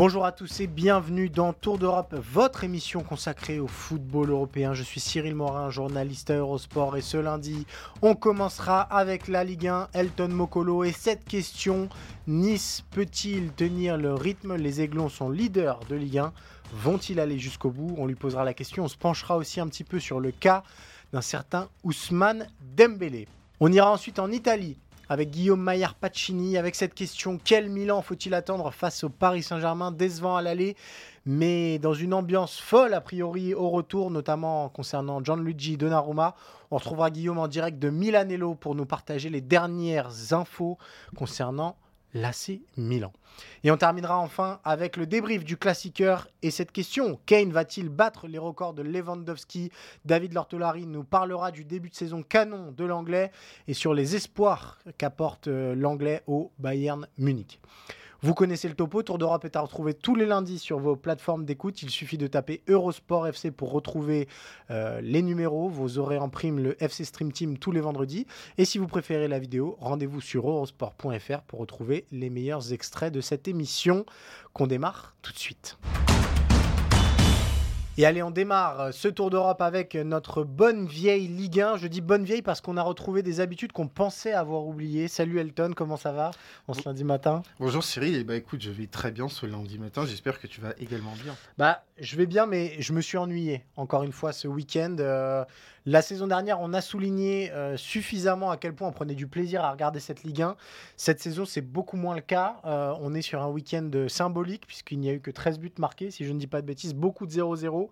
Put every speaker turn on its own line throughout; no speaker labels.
Bonjour à tous et bienvenue dans Tour d'Europe, votre émission consacrée au football européen. Je suis Cyril Morin, journaliste Eurosport et ce lundi, on commencera avec la Ligue 1, Elton Mokolo. Et cette question, Nice peut-il tenir le rythme? Les Aiglons sont leaders de Ligue 1, vont-ils aller jusqu'au bout? On lui posera la question, on se penchera aussi un petit peu sur le cas d'un certain Ousmane Dembélé. On ira ensuite en Italie avec Guillaume Maillard Pacini, avec cette question quel Milan faut-il attendre face au Paris Saint-Germain, décevant à l'aller, mais dans une ambiance folle a priori au retour, notamment concernant Gianluigi Donnarumma. On retrouvera Guillaume en direct de Milanello pour nous partager les dernières infos concernant l'AC Milan. Et on terminera enfin avec le débrief du classiqueur et cette question Kane va-t-il battre les records de Lewandowski? David Lortolari nous parlera du début de saison canon de l'anglais et sur les espoirs qu'apporte euh, l'anglais au Bayern Munich. Vous connaissez le topo, Tour d'Europe est à retrouver tous les lundis sur vos plateformes d'écoute. Il suffit de taper Eurosport FC pour retrouver euh, les numéros. Vous aurez en prime le FC Stream Team tous les vendredis. Et si vous préférez la vidéo, rendez-vous sur eurosport.fr pour retrouver les meilleurs extraits de cette émission qu'on démarre tout de suite. Et allez, on démarre euh, ce Tour d'Europe avec notre bonne vieille Ligue 1. Je dis bonne vieille parce qu'on a retrouvé des habitudes qu'on pensait avoir oubliées. Salut Elton, comment ça va en ce lundi matin?
Bonjour Cyril, et bah écoute, je vais très bien ce lundi matin. J'espère que tu vas également bien.
Bah, je vais bien, mais je me suis ennuyé encore une fois ce week-end. Euh, la saison dernière, on a souligné euh, suffisamment à quel point on prenait du plaisir à regarder cette Ligue 1. Cette saison, c'est beaucoup moins le cas. Euh, on est sur un week-end symbolique puisqu'il n'y a eu que 13 buts marqués, si je ne dis pas de bêtises, beaucoup de 0-0.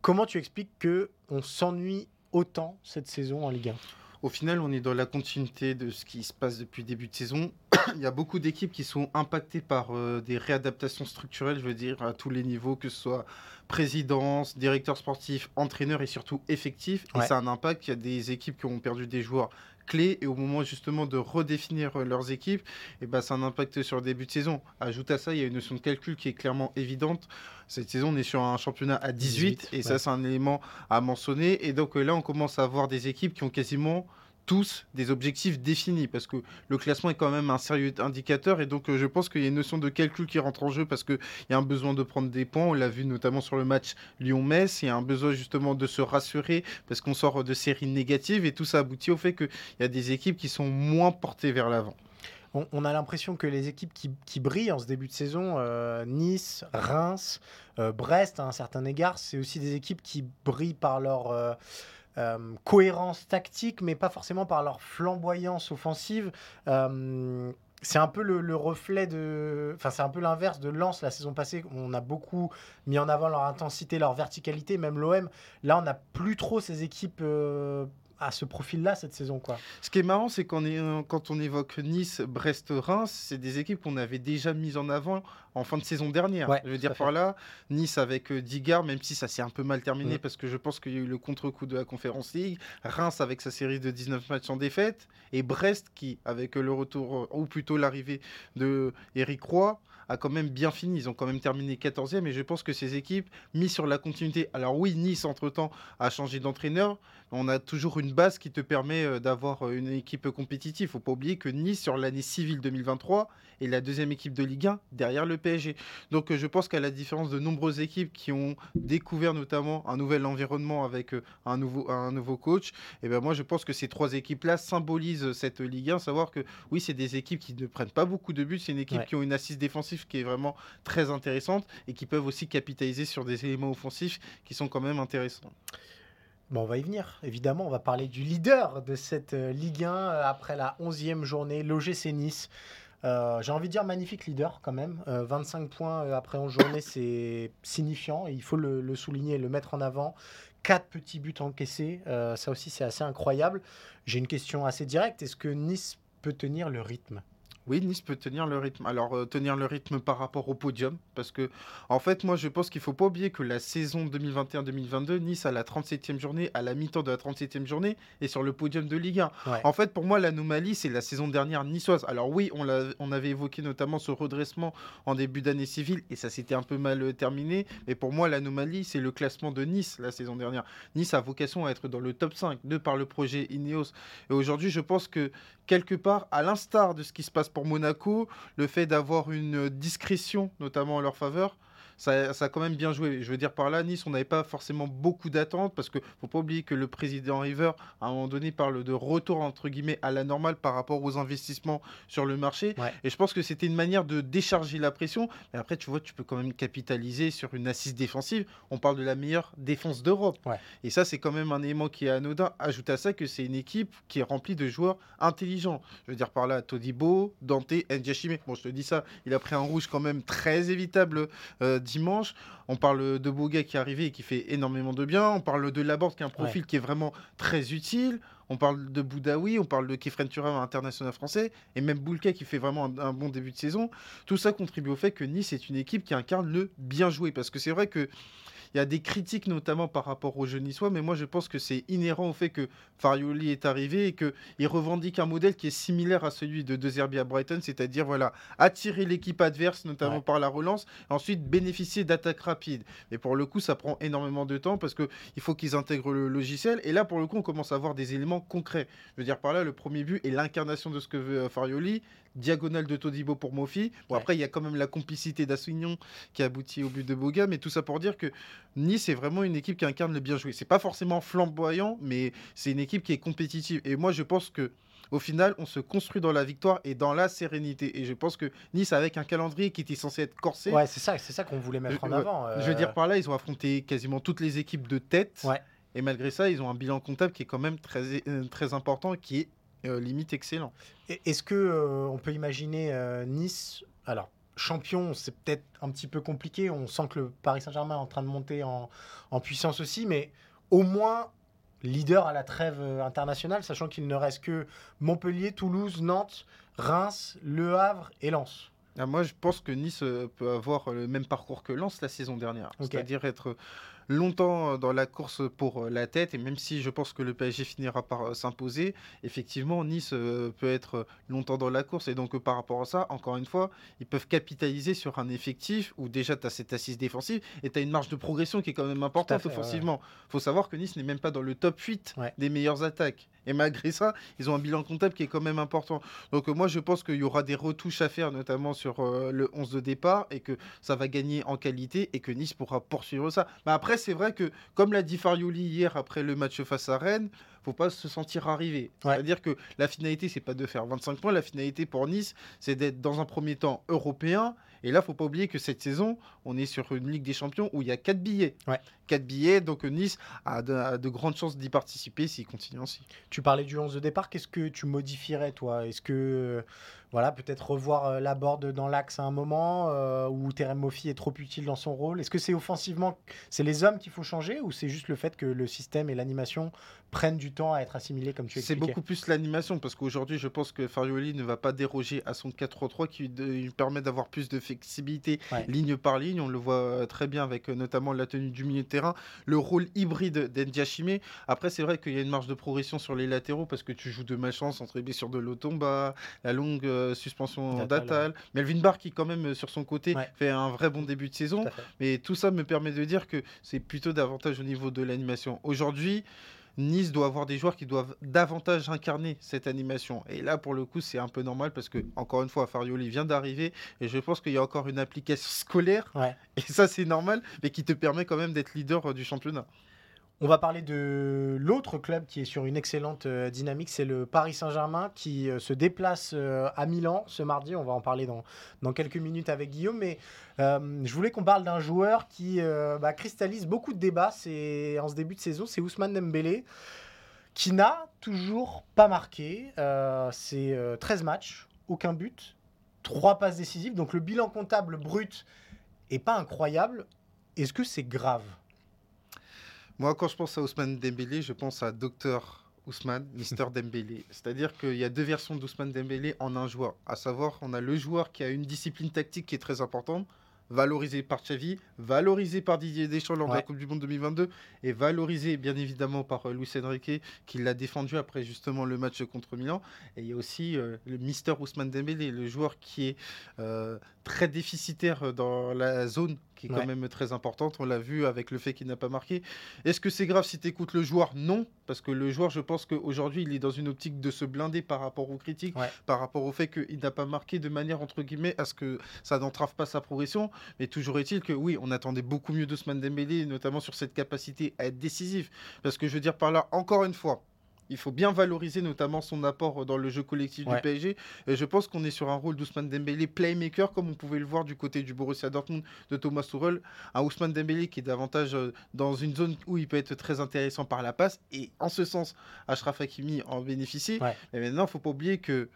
Comment tu expliques que on s'ennuie autant cette saison en Ligue 1
Au final, on est dans la continuité de ce qui se passe depuis le début de saison. Il y a beaucoup d'équipes qui sont impactées par euh, des réadaptations structurelles, je veux dire, à tous les niveaux, que ce soit présidence, directeur sportif, entraîneur et surtout effectif. Et ça a un impact. Il y a des équipes qui ont perdu des joueurs clés et au moment justement de redéfinir euh, leurs équipes, et ben, ça a un impact sur le début de saison. Ajoute à ça, il y a une notion de calcul qui est clairement évidente. Cette saison, on est sur un championnat à 18,
18,
et
ouais.
ça, c'est un élément à mentionner. Et donc euh, là, on commence à avoir des équipes qui ont quasiment tous des objectifs définis parce que le classement est quand même un sérieux indicateur et donc euh, je pense qu'il y a une notion de calcul qui rentre en jeu parce qu'il y a un besoin de prendre des points, on l'a vu notamment sur le match Lyon-Metz, il y a un besoin justement de se rassurer parce qu'on sort de séries négatives et tout ça aboutit au fait qu'il y a des équipes qui sont moins portées vers l'avant.
on, a l'impression que les équipes qui, qui brillent en ce début de saison, euh, Nice, Reims, euh, Brest à un certain égard, c'est aussi des équipes qui brillent par leur euh, cohérence tactique, mais pas forcément par leur flamboyance offensive. Euh, c'est un peu le, le reflet de. Enfin, c'est un peu l'inverse de Lens la saison passée. On a beaucoup mis en avant leur intensité, leur verticalité, même l'OM. Là, on n'a plus trop ces équipes euh, à ce profil-là cette saison, quoi.
Ce qui est marrant, c'est qu'on est, euh, quand on évoque Nice, Brest, Reims, c'est des équipes qu'on avait déjà mises en avant en fin de saison dernière.
Ouais,
je veux dire par là, Nice avec euh, Digard, même si ça s'est un peu mal terminé
Mm.
parce que je pense qu'il y a eu le contre-coup de la Conférence League, Reims avec sa série de 19 matchs en défaite, et Brest qui, avec le retour, euh, ou plutôt l'arrivée de Eric Roy, a quand même bien fini. Ils ont quand même terminé 14e et je pense que ces équipes, mis sur la continuité. Alors oui, Nice, entre-temps, a changé d'entraîneur. On a toujours une base qui te permet euh, d'avoir euh, une équipe compétitive. faut pas oublier que Nice, sur l'année civile 2023, est la deuxième équipe de Ligue 1 derrière le PSG. Donc euh, je pense qu'à la différence de nombreuses équipes qui ont découvert notamment un nouvel environnement avec un, nouveau, un nouveau coach, et ben moi je pense que ces trois équipes-là symbolisent cette Ligue 1. Savoir que oui, c'est des équipes qui ne prennent pas beaucoup de buts, c'est une équipe
Ouais.
qui ont une assise défensive qui est vraiment très intéressante et qui peuvent aussi capitaliser sur des éléments offensifs qui sont quand même intéressants.
Bon, on va y venir, évidemment. On va parler du leader de cette euh, Ligue 1 euh, après la 11e journée, l'OGC Nice. Euh, J'ai envie de dire magnifique leader quand même. Euh, 25 points après 11 journées, c'est signifiant il faut le, souligner et le mettre en avant. 4 petits buts encaissés, ça aussi c'est assez incroyable. J'ai une question assez directe. Est-ce que Nice peut tenir le rythme?
Oui, Nice peut tenir le rythme. Alors, euh, tenir le rythme par rapport au podium, parce que, en fait, moi, je pense qu'il faut pas oublier que la saison 2021-2022, Nice, à la 37e journée, à la mi-temps de la 37e journée, est sur le podium de Ligue 1.
Ouais.
En fait, pour moi, l'anomalie, c'est la saison dernière niçoise. Alors oui, on, on avait évoqué notamment ce redressement en début d'année civile, et ça s'était un peu mal euh, terminé. Mais pour moi, l'anomalie, c'est le classement de Nice la saison dernière. Nice a vocation à être dans le top 5, de par le projet Ineos. Et aujourd'hui, je pense que, quelque part, à l'instar de ce qui se passe pour Monaco, le fait d'avoir une discrétion, notamment en leur faveur, ça, ça a quand même bien joué. Je veux dire par là, Nice, on n'avait pas forcément beaucoup d'attentes parce que faut pas oublier que le président River, à un moment donné, parle de retour entre guillemets à la normale par rapport aux investissements sur le marché.
Ouais.
Et je pense que c'était une manière de décharger la pression. Mais après, tu vois, tu peux quand même capitaliser sur une assise défensive. On parle de la meilleure défense d'Europe.
Ouais.
Et ça, c'est quand même un élément qui est anodin. Ajoute à ça que c'est une équipe qui est remplie de joueurs intelligents. Je veux dire par là, Todibo, Dante, Ndiachime. Bon, je te dis ça, il a pris un rouge quand même très évitable euh, dimanche. On parle de Boga qui est arrivé et qui fait énormément de bien. On parle de Laborde qui a un profil qui est vraiment très utile. On parle de Boudaoui, on parle de Kefren Turam, international français, et même Boulka qui fait vraiment un, un bon début de saison. Tout ça contribue au fait que Nice est une équipe qui incarne le bien joué. Parce que c'est vrai que il y a des critiques notamment par rapport au jeu niçois, mais moi je pense que c'est inhérent au fait que Farioli est arrivé et qu'il revendique un modèle qui est similaire à celui de De Zerbi à Brighton, c'est-à-dire voilà, attirer l'équipe adverse, notamment
Ouais.
par la relance, et ensuite bénéficier d'attaques rapides. Et pour le coup, ça prend énormément de temps parce qu'il faut qu'ils intègrent le logiciel. Et là, pour le coup, on commence à avoir des éléments concrets. Je veux dire par là, le premier but est l'incarnation de ce que veut euh, Farioli, diagonale de Todibo pour Mofi. Bon,
Ouais.
après, il y a quand même la complicité d'Assignon qui aboutit au but de Boga, mais tout ça pour dire que Nice est vraiment une équipe qui incarne le bien joué. C'est pas forcément flamboyant, mais c'est une équipe qui est compétitive. Et moi, je pense que au final, on se construit dans la victoire et dans la sérénité. Et je pense que Nice, avec un calendrier qui était censé être corsé,
Ouais, c'est ça, c'est ça qu'on voulait mettre
Je-
en
ouais.
avant.
je veux
euh,
dire par là, ils ont affronté quasiment toutes les équipes de tête.
Ouais.
Et malgré ça, ils ont un bilan comptable qui est quand même très, euh, très important, qui est euh, limite excellent.
Est-ce que euh, on peut imaginer euh, Nice Alors, champion, c'est peut-être un petit peu compliqué. On sent que le Paris Saint-Germain est en train de monter en, en puissance aussi, mais au moins leader à la trêve euh, internationale, sachant qu'il ne reste que Montpellier, Toulouse, Nantes, Reims, Le Havre et Lens.
Ah, moi, je pense que Nice euh, peut avoir le même parcours que Lens la saison dernière. C'est-à-dire être longtemps euh, dans la course pour euh, la tête. Et même si je pense que le PSG finira par euh, s'imposer, effectivement, Nice peut être longtemps dans la course. Et donc, par rapport à ça, encore une fois, ils peuvent capitaliser sur un effectif où déjà tu as cette assise défensive et tu as une marge de progression qui est quand même importante
fait, ouais,
offensivement. faut savoir que Nice n'est même pas dans le top 8
Ouais.
des meilleures attaques. Et malgré ça, ils ont un bilan comptable qui est quand même important. Donc euh, moi, je pense qu'il y aura des retouches à faire, notamment sur euh, le 11 de départ, et que ça va gagner en qualité, et que Nice pourra poursuivre ça. Mais après, c'est vrai que, comme l'a dit Farioli hier après le match face à Rennes, faut pas se sentir arrivé.
Ouais.
C'est-à-dire que la finalité, c'est pas de faire 25 points. La finalité pour Nice, c'est d'être dans un premier temps européen. Et là, faut pas oublier que cette saison, on est sur une Ligue des Champions où il y a 4 billets.
Ouais.
4 billets, donc Nice a de, a de grandes chances d'y participer s'il continue ainsi.
Tu parlais du 11 de départ, qu'est-ce que tu modifierais toi? Est-ce que, voilà, peut-être revoir euh, la board dans l'axe à un moment, euh, où Terem Moffi est trop utile dans son rôle Est-ce que c'est offensivement, c'est les hommes qu'il faut changer, ou c'est juste le fait que le système et l'animation prennent du temps à être assimilés comme tu
C'est
expliquais?
beaucoup plus l'animation parce qu'aujourd'hui, je pense que Farioli ne va pas déroger à son 4-3-3 qui lui permet d'avoir plus de flexibilité
Ouais.
ligne par ligne. On le voit euh, très bien avec notamment la tenue du milieu de terrain, le rôle hybride d'Endiachime. Après, c'est vrai qu'il y a une marge de progression sur les latéraux parce que tu joues de malchance entre les blessures de Lotomba, la longue euh, suspension
D'Atal,
d'Atal, Melvin Barr qui, quand même, euh, sur son côté,
Ouais.
fait un vrai bon début de saison.
Tout.
Mais tout ça me permet de dire que c'est plutôt davantage au niveau de l'animation. Aujourd'hui, Nice doit avoir des joueurs qui doivent davantage incarner cette animation. Et là, pour le coup, c'est un peu normal parce que, encore une fois, Farioli vient d'arriver et je pense qu'il y a encore une application scolaire.
Ouais.
Et ça, c'est normal, mais qui te permet quand même d'être leader euh, du championnat.
On va parler de l'autre club qui est sur une excellente euh, dynamique, c'est le Paris Saint-Germain qui euh, se déplace euh, à Milan ce mardi. On va en parler dans, quelques minutes avec Guillaume, mais je voulais qu'on parle d'un joueur qui bah, cristallise beaucoup de débats en ce début de saison, c'est Ousmane Dembélé, qui n'a toujours pas marqué. c'est 13 matchs, aucun but, 3 passes décisives, donc le bilan comptable brut est pas incroyable. Est-ce que c'est grave?
Moi, quand je pense à Ousmane Dembélé, je pense à Docteur Ousmane, Mister Dembélé. C'est-à-dire qu'il y a deux versions d'Ousmane Dembélé en un joueur. À savoir, on a le joueur qui a une discipline tactique qui est très importante, valorisé par Xavi, valorisé par Didier Deschamps lors de la Coupe du Monde 2022 et valorisé bien évidemment par euh, Luis Enrique qui l'a défendu après justement le match contre Milan. Et il y a aussi euh, le Mister Ousmane Dembélé, le joueur qui est euh, très déficitaire dans la zone qui est quand même très importante. On l'a vu avec le fait qu'il n'a pas marqué. Est-ce que c'est grave si tu écoutes le joueur? Non, parce que le joueur, je pense qu'aujourd'hui, il est dans une optique de se blinder par rapport aux critiques, par rapport au fait qu'il n'a pas marqué de manière, entre guillemets, à ce que ça n'entrave pas sa progression. Mais toujours est-il que oui, on attendait beaucoup mieux d'Ousmane Dembélé, notamment sur cette capacité à être décisif. Parce que je veux dire par là, encore une fois, il faut bien valoriser notamment son apport dans le jeu collectif du PSG. Et je pense qu'on est sur un rôle d'Ousmane Dembélé playmaker, comme on pouvait le voir du côté du Borussia Dortmund de Thomas Tuchel. Un Ousmane Dembélé qui est davantage euh, dans une zone où il peut être très intéressant par la passe. Et en ce sens, Ashraf Hakimi en bénéficie. Mais maintenant, il ne faut pas oublier que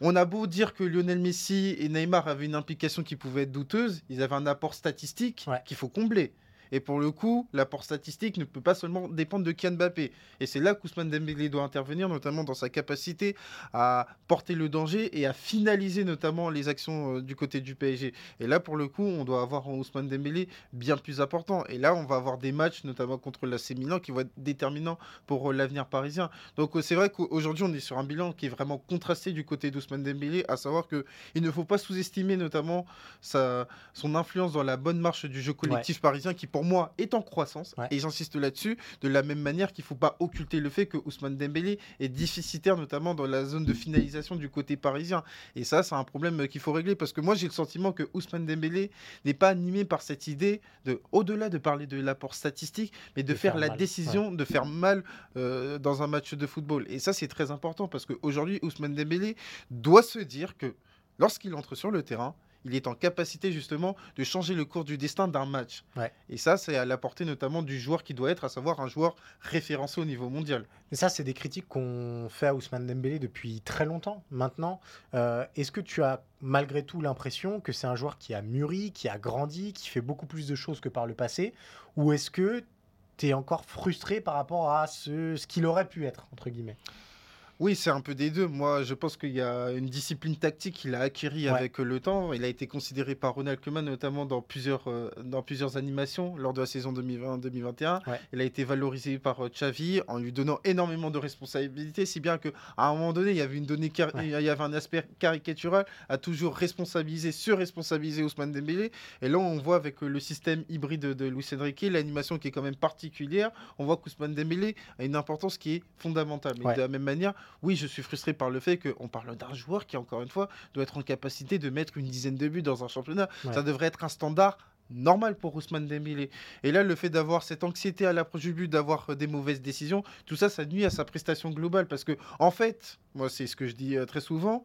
on a beau dire que Lionel Messi et Neymar avaient une implication qui pouvait être douteuse, ils avaient un apport statistique qu'il faut combler. Et pour le coup, l'apport statistique ne peut pas seulement dépendre de Kian Mbappé. Et c'est là qu'Ousmane Dembélé doit intervenir, notamment dans sa capacité à porter le danger et à finaliser notamment les actions euh, du côté du PSG. Et là, pour le coup, on doit avoir un Ousmane Dembélé bien plus important. Et là, on va avoir des matchs, notamment contre l'AC Milan, qui vont être déterminants pour euh, l'avenir parisien. Donc euh, c'est vrai qu'aujourd'hui, on est sur un bilan qui est vraiment contrasté du côté d'Ousmane Dembélé, à savoir qu'il ne faut pas sous-estimer notamment sa, son influence dans la bonne marche du jeu collectif parisien, qui pour moi, est en croissance. Et j'insiste là-dessus, de la même manière qu'il ne faut pas occulter le fait que Ousmane Dembélé est déficitaire, notamment dans la zone de finalisation du côté parisien. Et ça, c'est un problème qu'il faut régler parce que moi, j'ai le sentiment que Ousmane Dembélé n'est pas animé par cette idée de, au-delà de parler de l'apport statistique, mais de, faire, la décision de faire mal euh, dans un match de football. Et ça, c'est très important parce qu'aujourd'hui, Ousmane Dembélé doit se dire que lorsqu'il entre sur le terrain, il est en capacité justement de changer le cours du destin d'un match. Et ça, c'est à la portée notamment du joueur qui doit être, à savoir un joueur référencé au niveau mondial.
Mais ça, c'est des critiques qu'on fait à Ousmane Dembélé depuis très longtemps maintenant. Euh, est-ce que tu as malgré tout l'impression que c'est un joueur qui a mûri, qui a grandi, qui fait beaucoup plus de choses que par le passé? Ou est-ce que tu es encore frustré par rapport à ce, ce qu'il aurait pu être, entre guillemets?
Oui, c'est un peu des deux. Moi, je pense qu'il y a une discipline tactique qu'il a acquérie avec le temps. Il a été considéré par Ronald Koeman notamment dans plusieurs, euh, dans plusieurs animations lors de la saison 2020-2021. Il a été valorisé par euh, Xavi en lui donnant énormément de responsabilités, si bien qu'à un moment donné, il y avait une donnée, il y avait un aspect caricatural à toujours responsabiliser, sur-responsabiliser Ousmane Dembélé. Et là, on voit avec euh, le système hybride de Luis Enrique, l'animation qui est quand même particulière, on voit qu'Ousmane Dembélé a une importance qui est fondamentale. Mais de la même manière, oui, je suis frustré par le fait qu'on parle d'un joueur qui, encore une fois, doit être en capacité de mettre une dizaine de buts dans un championnat. Ça devrait être un standard normal pour Ousmane Dembélé. Et là, le fait d'avoir cette anxiété à l'approche du but, d'avoir euh, des mauvaises décisions, tout ça, ça nuit à sa prestation globale. Parce que, en fait, moi, c'est ce que je dis euh, très souvent,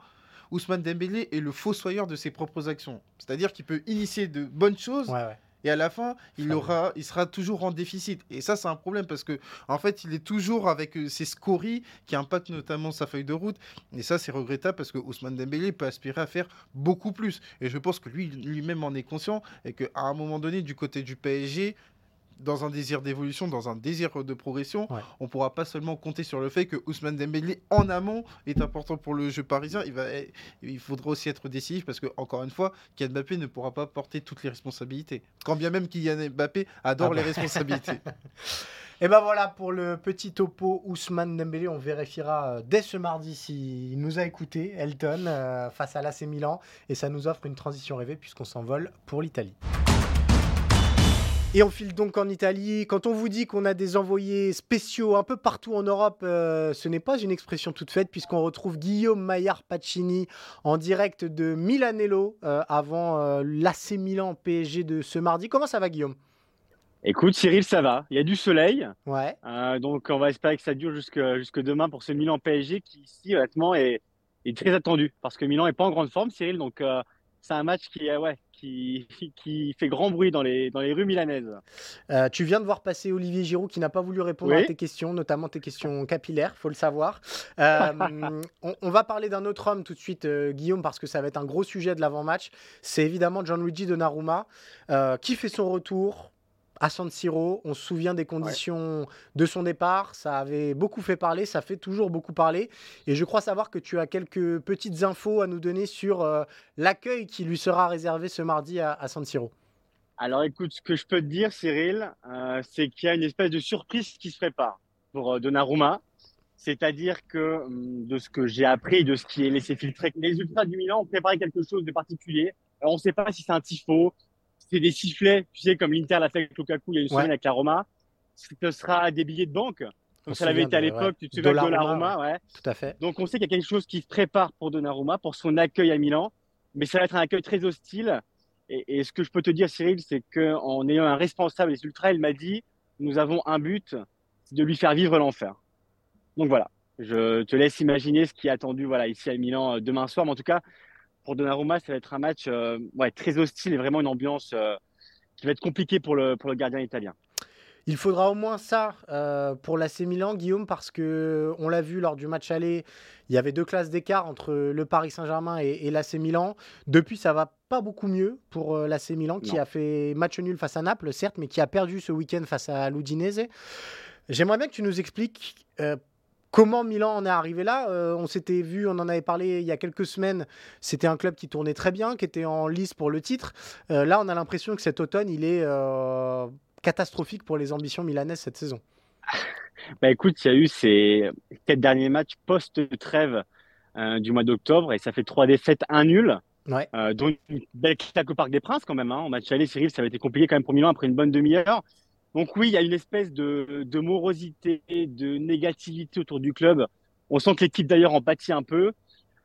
Ousmane Dembélé est le fossoyeur de ses propres actions. C'est-à-dire qu'il peut initier de bonnes choses. Et à la fin, il, aura, il sera toujours en déficit. Et ça, c'est un problème parce que, en fait, il est toujours avec euh, ses scories qui impactent notamment sa feuille de route. Et ça, c'est regrettable parce que Ousmane Dembélé peut aspirer à faire beaucoup plus. Et je pense que lui, lui-même en est conscient et qu'à un moment donné, du côté du PSG, dans un désir d'évolution, dans un désir de progression, on ne pourra pas seulement compter sur le fait que Ousmane Dembélé en amont est important pour le jeu parisien. Il, va, il faudra aussi être décisif parce que encore une fois, Kylian Mbappé ne pourra pas porter toutes les responsabilités. Quand bien même Kylian Mbappé adore ah les bah. responsabilités.
Et ben voilà pour le petit topo Ousmane Dembélé. On vérifiera euh, dès ce mardi s'il nous a écouté, Elton, euh, face à l'AC Milan. Et ça nous offre une transition rêvée puisqu'on s'envole pour l'Italie. Et on file donc en Italie. Quand on vous dit qu'on a des envoyés spéciaux un peu partout en Europe, euh, ce n'est pas une expression toute faite puisqu'on retrouve Guillaume Maillard Pacini en direct de Milanello euh, avant euh, l'AC Milan PSG de ce mardi. Comment ça va Guillaume?
Écoute, Cyril, ça va. Il y a du soleil.
Ouais.
Donc, on va espérer que ça dure jusque, jusque demain pour ce Milan PSG qui, ici, honnêtement, est, est très attendu. Parce que Milan n'est pas en grande forme, Cyril. Donc, c'est un match qui, euh, ouais, qui, qui fait grand bruit dans les, dans les rues milanaises.
Euh, tu viens de voir passer Olivier Giroud qui n'a pas voulu répondre
Oui.
à tes questions, notamment tes questions capillaires, faut le savoir. Euh, on, on va parler d'un autre homme tout de suite, euh, Guillaume, parce que ça va être un gros sujet de l'avant-match. C'est évidemment Gianluigi Donnarumma qui fait son retour à San Siro. On se souvient des conditions de son départ. Ça avait beaucoup fait parler, ça fait toujours beaucoup parler. Et je crois savoir que tu as quelques petites infos à nous donner sur euh, l'accueil qui lui sera réservé ce mardi à, à San Siro.
Alors, écoute, ce que je peux te dire, Cyril, euh, c'est qu'il y a une espèce de surprise qui se prépare pour euh, Donnarumma. C'est-à-dire que, hum, de ce que j'ai appris, de ce qui est laissé filtrer, les ultras du Milan ont préparé quelque chose de particulier. Alors, on ne sait pas si c'est un tifo, c'est des sifflets, tu sais, comme l'Inter l'a fait avec Lukaku il y a une
Ouais.
semaine avec la Roma. Ce sera des billets de banque, comme ça l'avait été à l'époque,
ouais.
tu te souviens de ouais.
Tout à fait.
Donc on sait qu'il y a quelque chose qui se prépare pour Donnarumma, pour son accueil à Milan, mais ça va être un accueil très hostile. Et, et ce que je peux te dire, Cyril, c'est qu'en ayant un responsable des Ultras, il m'a dit, nous avons un but, c'est de lui faire vivre l'enfer. Donc voilà, je te laisse imaginer ce qui est attendu voilà, ici à Milan euh, demain soir. Mais en tout cas, pour Donnarumma, ça va être un match euh, ouais, très hostile et vraiment une ambiance euh, qui va être compliquée pour le, pour le gardien italien.
Il faudra au moins ça euh, pour l'AC Milan, Guillaume, parce que on l'a vu lors du match aller, il y avait deux classes d'écart entre le Paris Saint-Germain et, et l'AC Milan. Depuis, ça va pas beaucoup mieux pour l'AC Milan, qui
Non.
a fait match nul face à Naples, certes, mais qui a perdu ce week-end face à l'Udinese. J'aimerais bien que tu nous expliques euh, comment Milan en est arrivé là. Euh, on s'était vu, on en avait parlé il y a quelques semaines. C'était un club qui tournait très bien, qui était en lice pour le titre. Euh, là, on a l'impression que cet automne, il est euh, catastrophique pour les ambitions milanaises cette saison.
Bah écoute, il y a eu ces quatre derniers matchs post-trêve du mois d'octobre et ça fait trois défaites, un nul.
Ouais.
Dont une belle claque au Parc des Princes quand même. Hein. En match aller, Cyril, ça avait été compliqué quand même pour Milan après une bonne demi-heure. Donc oui, il y a une espèce de, de morosité, de négativité autour du club. On sent que l'équipe d'ailleurs en pâtit un peu.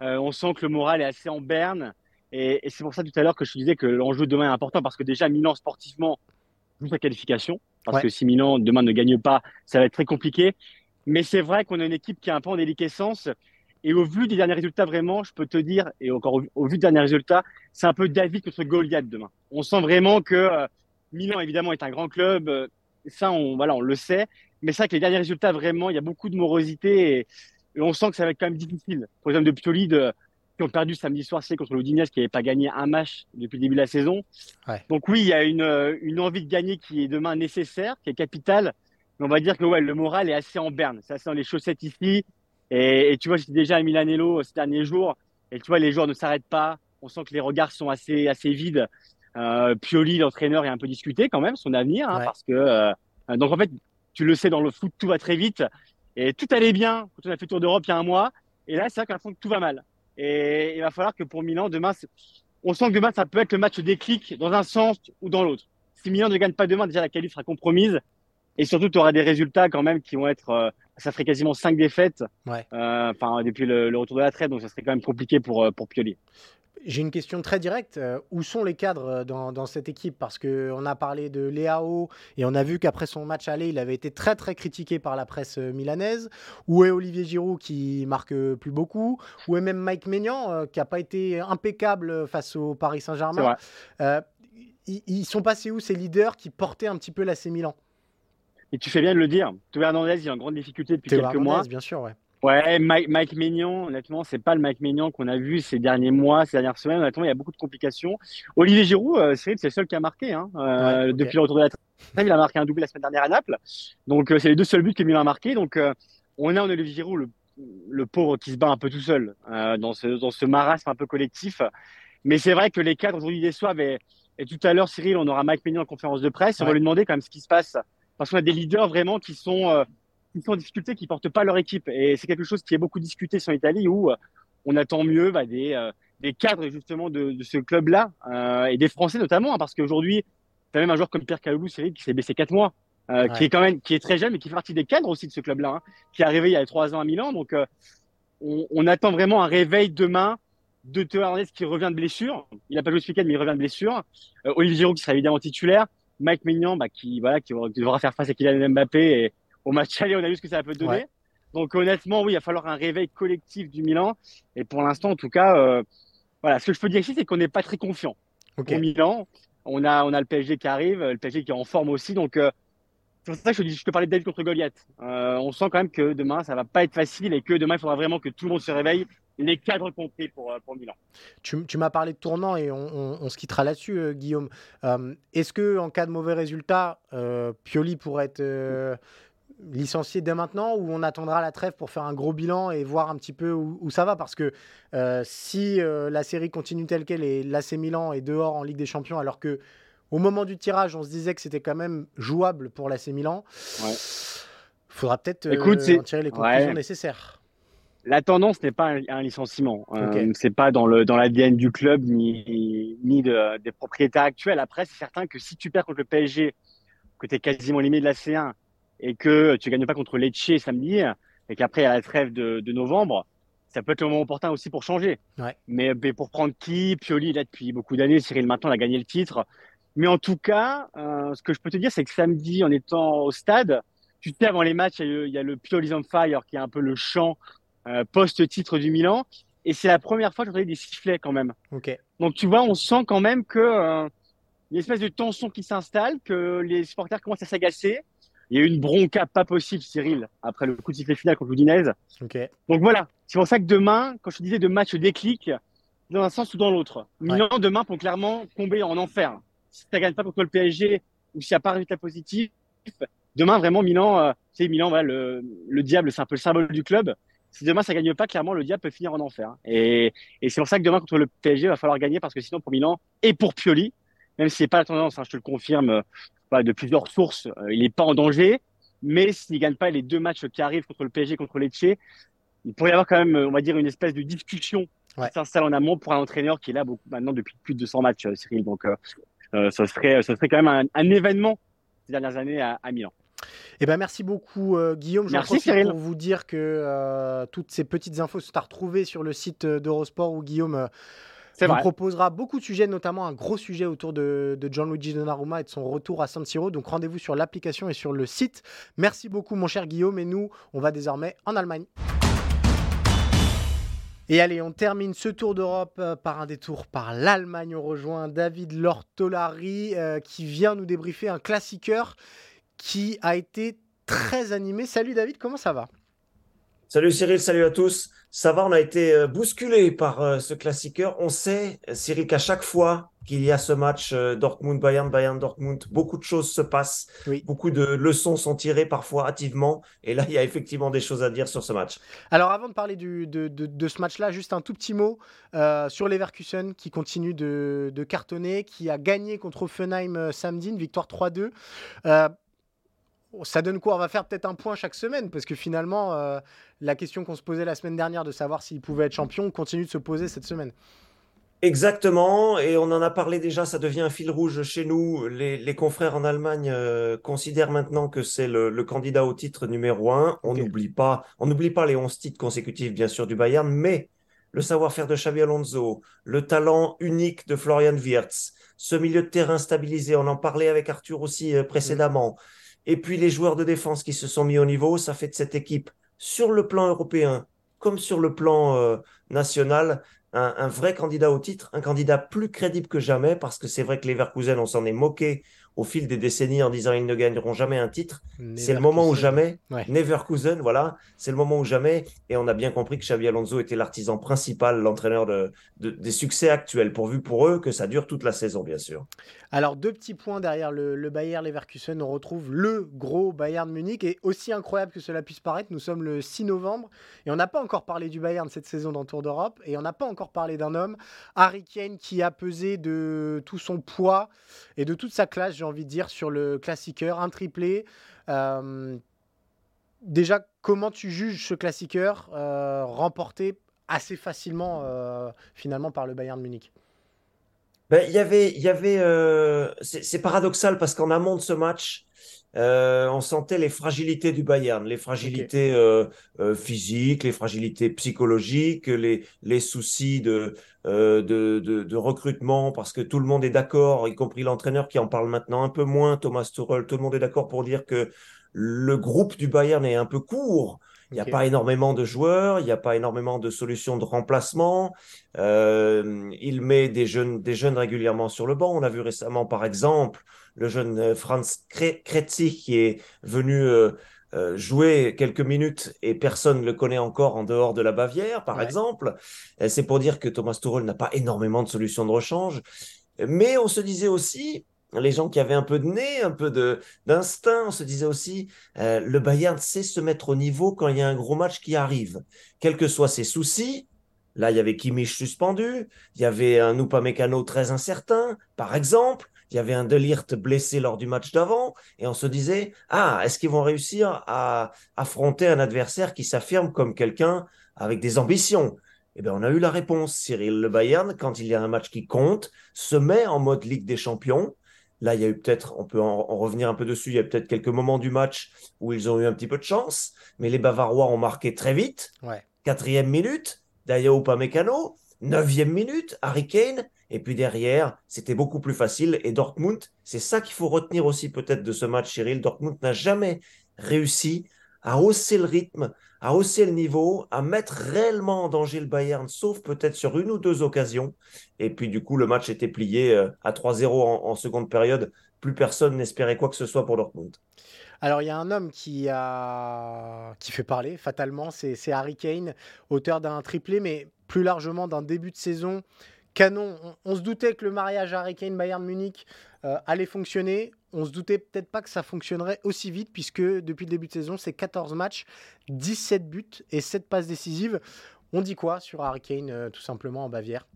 Euh, on sent que le moral est assez en berne. Et, et c'est pour ça tout à l'heure que je te disais que l'enjeu demain est important parce que déjà Milan sportivement joue sa qualification. Parce
Ouais.
que si Milan demain ne gagne pas, ça va être très compliqué. Mais c'est vrai qu'on a une équipe qui est un peu en déliquescence. Et au vu des derniers résultats, vraiment, je peux te dire, et encore au, au vu des derniers résultats, c'est un peu David contre Goliath demain. On sent vraiment que euh, Milan, évidemment, est un grand club. euh, ça, on, voilà, on le sait. Mais c'est vrai que les derniers résultats, vraiment, il y a beaucoup de morosité. Et, et on sent que ça va être quand même difficile pour les hommes de Pioli de, qui ont perdu samedi soir c'est contre l'Udinese, qui n'avait pas gagné un match depuis le début de la saison.
Ouais.
Donc oui, il y a une, euh, une envie de gagner qui est demain nécessaire, qui est capitale. Mais on va dire que ouais, le moral est assez en berne. C'est assez dans les chaussettes ici. Et, et tu vois, j'étais déjà à Milanello ces derniers jours. Et tu vois, les joueurs ne s'arrêtent pas. On sent que les regards sont assez, assez vides. Euh, Pioli, l'entraîneur, est un peu discuté quand même, son avenir. hein,
Ouais.
parce que, euh, donc en fait, tu le sais, dans le foot, tout va très vite. Et tout allait bien quand on a fait le Tour d'Europe il y a un mois. Et là, c'est vrai qu'à fond, tout va mal. Et il va falloir que pour Milan, demain, on sent que demain, ça peut être le match déclic dans un sens ou dans l'autre. Si Milan ne gagne pas demain, déjà la qualif sera compromise. Et surtout, tu auras des résultats quand même qui vont être. euh, ça ferait quasiment cinq défaites
Ouais.
euh, enfin, depuis le, le retour de la trêve, donc ça serait quand même compliqué pour, euh, pour Pioli.
J'ai une question très directe. Euh, où sont les cadres euh, dans, dans cette équipe? Parce qu'on a parlé de Léao et on a vu qu'après son match aller, il avait été très très critiqué par la presse euh, milanaise. Où est Olivier Giroud qui marque plus beaucoup? Où est même Mike Maignan euh, qui n'a pas été impeccable face au Paris Saint-Germain? Euh, ils sont passés où ces leaders qui portaient un petit peu l'AC Milan?
Et tu fais bien de le dire. Théo Hernandez, il est en grande difficulté depuis
Théo
quelques
Hernandez,
mois.
bien sûr, ouais.
Ouais, Mike, Mike Maignan, honnêtement, c'est pas le Mike Maignan qu'on a vu ces derniers mois, ces dernières semaines. Honnêtement, il y a beaucoup de complications. Olivier Giroud, euh, c'est le seul qui a marqué hein, euh,
Ouais,
depuis le retour de la trêve. Il a marqué un doublé la semaine dernière à Naples. Donc, euh, c'est les deux seuls buts que Milan a marqués. Donc, euh, on a en Olivier Giroud le, le pauvre qui se bat un peu tout seul dans, ce, dans ce marasme un peu collectif. Mais c'est vrai que les cadres aujourd'hui déçoivent. Et, et tout à l'heure, Cyril, on aura Mike Maignan en conférence de presse. On va lui demander quand même ce qui se passe. Parce qu'on a des leaders vraiment qui sont. Qui sont en difficulté, qui portent pas leur équipe. Et c'est quelque chose qui est beaucoup discuté sur l'Italie où euh, on attend mieux bah, des, euh, des cadres justement de, de ce club-là euh, et des Français notamment, hein, parce qu'aujourd'hui, tu as même un joueur comme Pierre Caloulou, qui s'est baissé quatre mois, euh,
Ouais.
qui est quand même qui est très jeune, mais qui fait partie des cadres aussi de ce club-là, hein, qui est arrivé il y a trois ans à Milan. Donc, on, on attend vraiment un réveil demain de Théo Hernandez qui revient de blessure. Il n'a pas joué ce week-end, mais il revient de blessure. Olivier Giroud qui sera évidemment titulaire. Mike Mignon, bah, qui, voilà, qui, devra faire face à Kylian Mbappé. Et au match aller, on a vu ce que ça peut donner. Donc honnêtement, oui, il va falloir un réveil collectif du Milan. Et pour l'instant, en tout cas, euh, voilà, ce que je peux dire ici, c'est qu'on n'est pas très confiant. Au Milan, on a, on a le PSG qui arrive, le PSG qui est en forme aussi. Donc euh, c'est pour ça que je, je te parlais de David contre Goliath. Euh, on sent quand même que demain, ça va pas être facile et que demain, il faudra vraiment que tout le monde se réveille les cadres compris pour, pour Milan.
Tu, tu m'as parlé de tournant et on, on, se quittera là-dessus, Guillaume. Est-ce que en cas de mauvais résultat, Pioli pourrait être licencié dès maintenant ou on attendra la trêve pour faire un gros bilan et voir un petit peu où, ça va? Parce que euh, si euh, la série continue telle qu'elle et l'AC Milan est dehors en Ligue des Champions, alors que au moment du tirage, on se disait que c'était quand même jouable pour l'AC Milan, il faudra peut-être euh, en tirer les conclusions nécessaires.
La tendance n'est pas un, licenciement. Ce c'est pas dans le dans l'ADN du club ni, ni des propriétaires actuels. Après, c'est certain que si tu perds contre le PSG, que tu es quasiment limité de la C1 et que tu gagnes pas contre Lecce samedi et qu'après il y a la trêve de, novembre, ça peut être le moment opportun aussi pour changer. Mais, pour prendre qui Pioli là depuis beaucoup d'années, Cyril maintenant a gagné le titre. Mais en tout cas, euh, ce que je peux te dire, c'est que samedi, en étant au stade, tu sais, avant les matchs, il y a le, Pioli's on Fire qui est un peu le chant euh, post-titre du Milan. Et c'est la première fois que j'entendais des sifflets quand même. Donc tu vois, on sent quand même que euh, y a une espèce de tension qui s'installe, que les supporters commencent à s'agacer. Il y a eu une bronca pas possible, Cyril, après le coup de sifflet final contre l'Udinese. Donc voilà, c'est pour ça que demain, quand je te disais de match déclic, dans un sens ou dans l'autre, Milan demain peut clairement tomber en enfer. Si tu gagnes pas contre le PSG ou s'il n'y a pas résultat positif, demain vraiment Milan, euh, c'est Milan, voilà, le, le diable, c'est un peu le symbole du club. Si demain ça gagne pas, clairement le diable peut finir en enfer. Et, et c'est pour ça que demain contre le PSG, il va falloir gagner parce que sinon pour Milan et pour Pioli, même si c'est pas la tendance, hein, je te le confirme, de plusieurs sources, euh, il n'est pas en danger. Mais s'il ne gagne pas les deux matchs qui arrivent contre le PSG, contre Lecce, il pourrait y avoir quand même, on va dire, une espèce de discussion qui s'installe en amont pour un entraîneur qui est là beaucoup, maintenant depuis plus de 200 matchs, euh, Cyril. Donc, euh, ce, serait, ce serait quand même un, événement ces dernières années à, Milan.
Eh ben merci beaucoup Guillaume.
Je merci Cyril.
pour vous dire que toutes ces petites infos sont à retrouver sur le site d'Eurosport où Guillaume il proposera beaucoup de sujets, notamment un gros sujet autour de, de Gianluigi Donnarumma et de son retour à San Siro. Donc rendez-vous sur l'application et sur le site. Merci beaucoup mon cher Guillaume et nous, on va désormais en Allemagne. Et allez, on termine ce tour d'Europe euh, par un détour par l'Allemagne. On rejoint David Lortolari euh, qui vient nous débriefer un classiqueur qui a été très animé. Salut David, comment ça va?
Salut Cyril, salut à tous. Ça va, on a été euh, bousculé par euh, ce classiqueur. On sait, Cyril, qu'à chaque fois qu'il y a ce match euh, Dortmund-Bayern, Bayern-Dortmund, beaucoup de choses se passent. Beaucoup de leçons sont tirées parfois hâtivement. Et là, il y a effectivement des choses à dire sur ce match.
Alors, avant de parler du, de, ce match-là, juste un tout petit mot sur Leverkusen qui continue de, cartonner, qui a gagné contre Offenheim samedi, une victoire 3-2 ça donne quoi? On va faire peut-être un point chaque semaine, parce que finalement, euh, la question qu'on se posait la semaine dernière de savoir s'il pouvait être champion continue de se poser cette semaine.
Exactement, et on en a parlé déjà, ça devient un fil rouge chez nous. Les, confrères en Allemagne euh, considèrent maintenant que c'est le, candidat au titre numéro un. On n'oublie pas, on n'oublie pas les 11 titres consécutifs, bien sûr, du Bayern, mais le savoir-faire de Xavi Alonso, le talent unique de Florian Wirtz, ce milieu de terrain stabilisé, on en parlait avec Arthur aussi euh, précédemment. Et puis les joueurs de défense qui se sont mis au niveau, ça fait de cette équipe, sur le plan européen comme sur le plan euh, national, un, vrai candidat au titre, un candidat plus crédible que jamais, parce que c'est vrai que les Verkusen, on s'en est moqué au fil des décennies en disant ils ne gagneront jamais un titre. C'est le moment où jamais. Neverkusen, voilà. C'est le moment où jamais. Et on a bien compris que Xavi Alonso était l'artisan principal, l'entraîneur de, des succès actuels, pourvu pour eux que ça dure toute la saison, bien sûr.
Alors, deux petits points derrière le, le Bayern Leverkusen. On retrouve le gros Bayern Munich. Et aussi incroyable que cela puisse paraître, nous sommes le 6 novembre et on n'a pas encore parlé du Bayern cette saison dans le Tour d'Europe. Et on n'a pas encore parlé d'un homme, Harry Kane, qui a pesé de tout son poids et de toute sa classe, envie de dire, sur le classiqueur. Un triplé. Euh, déjà, comment tu juges ce classiqueur euh, remporté assez facilement euh, finalement par le Bayern Munich?
Ben, y avait, y avait, c'est paradoxal parce qu'en amont de ce match, euh, on sentait les fragilités du Bayern, les fragilités euh, euh, physiques, les fragilités psychologiques, les, les soucis de, de, de, de, recrutement, parce que tout le monde est d'accord, y compris l'entraîneur qui en parle maintenant un peu moins, Thomas Tuchel, tout le monde est d'accord pour dire que le groupe du Bayern est un peu court. Il n'y a pas énormément de joueurs, il n'y a pas énormément de solutions de remplacement. Euh, il met des jeunes, des jeunes régulièrement sur le banc. On a vu récemment, par exemple, le jeune euh, Franz Kretzi qui est venu euh, jouer quelques minutes et personne ne le connaît encore en dehors de la Bavière, par exemple. C'est pour dire que Thomas Tuchel n'a pas énormément de solutions de rechange. Mais on se disait aussi, les gens qui avaient un peu de nez, un peu d'instinct, on se disait aussi, euh, le Bayern sait se mettre au niveau quand il y a un gros match qui arrive. Quels que soient ses soucis, là il y avait Kimmich suspendu, il y avait un Upamecano très incertain, par exemple, il y avait un Delirte blessé lors du match d'avant, et on se disait, ah, est-ce qu'ils vont réussir à affronter un adversaire qui s'affirme comme quelqu'un avec des ambitions? Eh bien, on a eu la réponse. Cyril Le Bayern, quand il y a un match qui compte, se met en mode Ligue des Champions Là, il y a eu peut-être, on peut en, revenir un peu dessus, il y a peut-être quelques moments du match où ils ont eu un petit peu de chance, mais les Bavarois ont marqué très vite. Quatrième minute, Dayao Upamecano. Neuvième minute, Harry Kane. Et puis derrière, c'était beaucoup plus facile. Et Dortmund, c'est ça qu'il faut retenir aussi peut-être de ce match, Cyril. Dortmund n'a jamais réussi à hausser le rythme, à hausser le niveau, à mettre réellement en danger le Bayern, sauf peut-être sur une ou deux occasions. Et puis du coup, le match était plié euh, à 3-0 en, seconde période. Plus personne n'espérait quoi que ce soit pour Dortmund.
Alors il y a un homme qui, a... fait parler fatalement, c'est Harry Kane, auteur d'un triplé, mais plus largement d'un début de saison canon. On, se doutait que le mariage Harry Kane-Bayern Munich euh, allait fonctionner. On se doutait peut-être pas que ça fonctionnerait aussi vite, puisque depuis le début de saison, c'est 14 matchs, 17 buts et 7 passes décisives. On dit quoi sur Harry Kane, euh, tout simplement, en Bavière?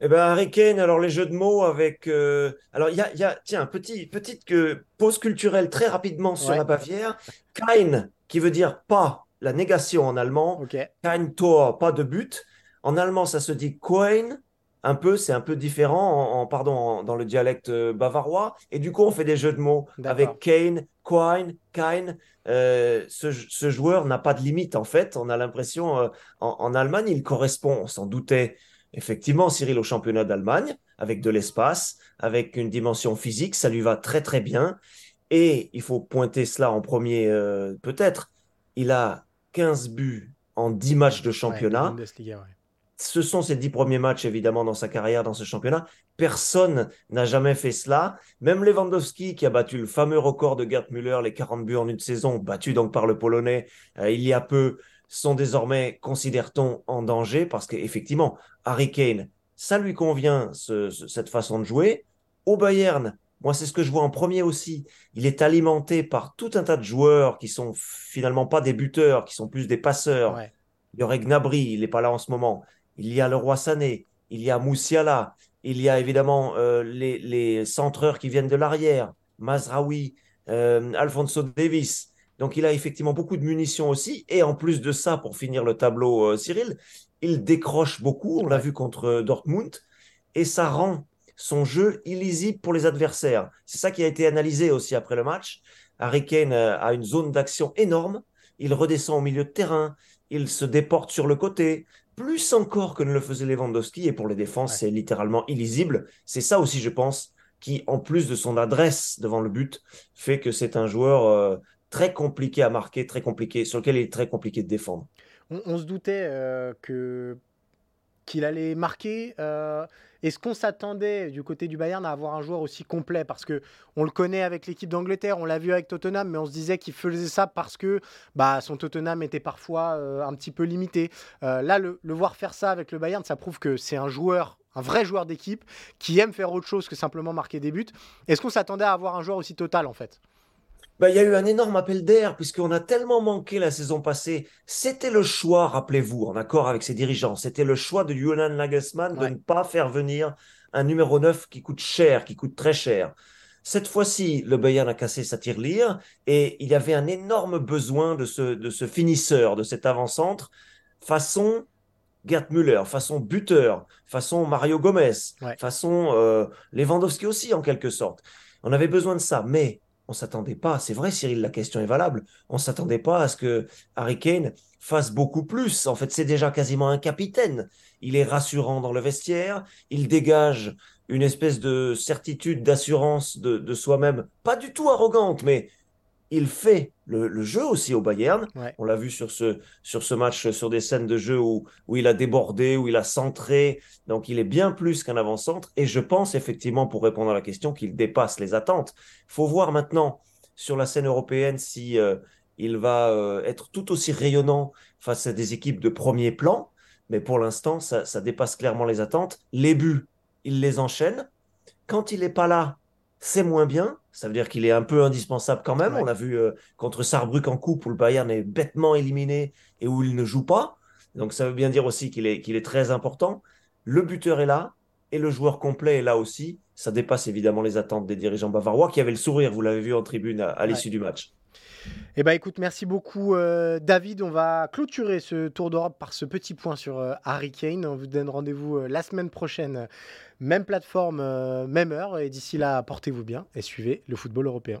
Eh ben, Harry Kane, alors les jeux de mots avec. Euh, alors, il y a, y a, tiens, petit, petite que, pause culturelle très rapidement sur la Bavière. Kein, qui veut dire pas, la négation en allemand.
Okay.
Kein Tor, pas de but. En allemand, ça se dit Coin, un peu, c'est un peu différent en, pardon, dans le dialecte euh, bavarois. Et du coup, on fait des jeux de mots avec Kane, Quine, Kine. Euh, ce, joueur n'a pas de limite, en fait. On a l'impression, euh, en, Allemagne, il correspond, on s'en doutait, effectivement, Cyril, au championnat d'Allemagne, avec de l'espace, avec une dimension physique, ça lui va très, très bien. Et il faut pointer cela en premier, peut-être. Il a 15 buts en 10 matchs de championnat ce sont ses dix premiers matchs, évidemment, dans sa carrière, dans ce championnat. Personne n'a jamais fait cela. Même Lewandowski, qui a battu le fameux record de Gerd Müller, les 40 buts en une saison, battu donc par le Polonais euh, il y a peu, sont désormais, considère-t-on, en danger parce qu'effectivement, Harry Kane, ça lui convient, cette façon de jouer. Au Bayern, moi, c'est ce que je vois en premier aussi. Il est alimenté par tout un tas de joueurs qui sont finalement pas des buteurs, qui sont plus des passeurs. Il y aurait Gnabry, il n'est pas là en ce moment il y a le roi Sané, il y a Moussiala, il y a évidemment euh, les, centreurs qui viennent de l'arrière, Mazraoui, euh, Alfonso Davis. Donc il a effectivement beaucoup de munitions aussi. Et en plus de ça, pour finir le tableau, euh, Cyril, il décroche beaucoup, on l'a vu contre Dortmund, et ça rend son jeu illisible pour les adversaires. C'est ça qui a été analysé aussi après le match. Harry Kane a une zone d'action énorme. Il redescend au milieu de terrain, il se déporte sur le côté, plus encore que ne le faisait Lewandowski. Et pour les défenses, c'est littéralement illisible. C'est ça aussi, je pense, qui, en plus de son adresse devant le but, fait que c'est un joueur euh, très compliqué à marquer, très compliqué, sur lequel il est très compliqué de défendre.
On, se doutait euh, que qu'il allait marquer. Euh, est-ce qu'on s'attendait du côté du Bayern à avoir un joueur aussi complet? Parce que on le connaît avec l'équipe d'Angleterre, on l'a vu avec Tottenham, mais on se disait qu'il faisait ça parce que bah, son Tottenham était parfois euh, un petit peu limité. Euh, là, le, le, voir faire ça avec le Bayern, ça prouve que c'est un joueur, un vrai joueur d'équipe qui aime faire autre chose que simplement marquer des buts. Est-ce qu'on s'attendait à avoir un joueur aussi total en fait?
Bah, il y a eu un énorme appel d'air puisqu'on a tellement manqué la saison passée. C'était le choix, rappelez-vous, en accord avec ses dirigeants, c'était le choix de Johan Nagelsmann de ne pas faire venir un numéro 9 qui coûte cher, qui coûte très cher. Cette fois-ci, le Bayern a cassé sa tirelire et il y avait un énorme besoin de ce, de ce finisseur, de cet avant-centre, façon Gerd Müller, façon buteur, façon Mario Gomez, façon euh, Lewandowski aussi en quelque sorte. On avait besoin de ça, mais on s'attendait pas, c'est vrai Cyril, la question est valable, on s'attendait pas à ce que Harry Kane fasse beaucoup plus. En fait, c'est déjà quasiment un capitaine. Il est rassurant dans le vestiaire, il dégage une espèce de certitude, d'assurance de, soi-même, pas du tout arrogante, mais il fait le, jeu aussi au Bayern. On l'a vu sur ce, sur ce match, sur des scènes de jeu où, où il a débordé, où il a centré. Donc il est bien plus qu'un avant-centre. Et je pense effectivement, pour répondre à la question, qu'il dépasse les attentes. Il faut voir maintenant sur la scène européenne si euh, il va euh, être tout aussi rayonnant face à des équipes de premier plan. Mais pour l'instant, ça, ça dépasse clairement les attentes. Les buts, il les enchaîne. Quand il n'est pas là, c'est moins bien. Ça veut dire qu'il est un peu indispensable quand même. On l'a vu euh, contre Saarbrück en coupe où le Bayern est bêtement éliminé et où il ne joue pas. Donc ça veut bien dire aussi qu'il est, qu'il est très important. Le buteur est là et le joueur complet est là aussi. Ça dépasse évidemment les attentes des dirigeants bavarois qui avaient le sourire, vous l'avez vu en tribune à, l'issue du match.
Eh ben écoute, merci beaucoup euh, David. On va clôturer ce tour d'Europe par ce petit point sur euh, Harry Kane. On vous donne rendez-vous euh, la semaine prochaine, même plateforme, même heure. Et d'ici là, portez-vous bien et suivez le football européen.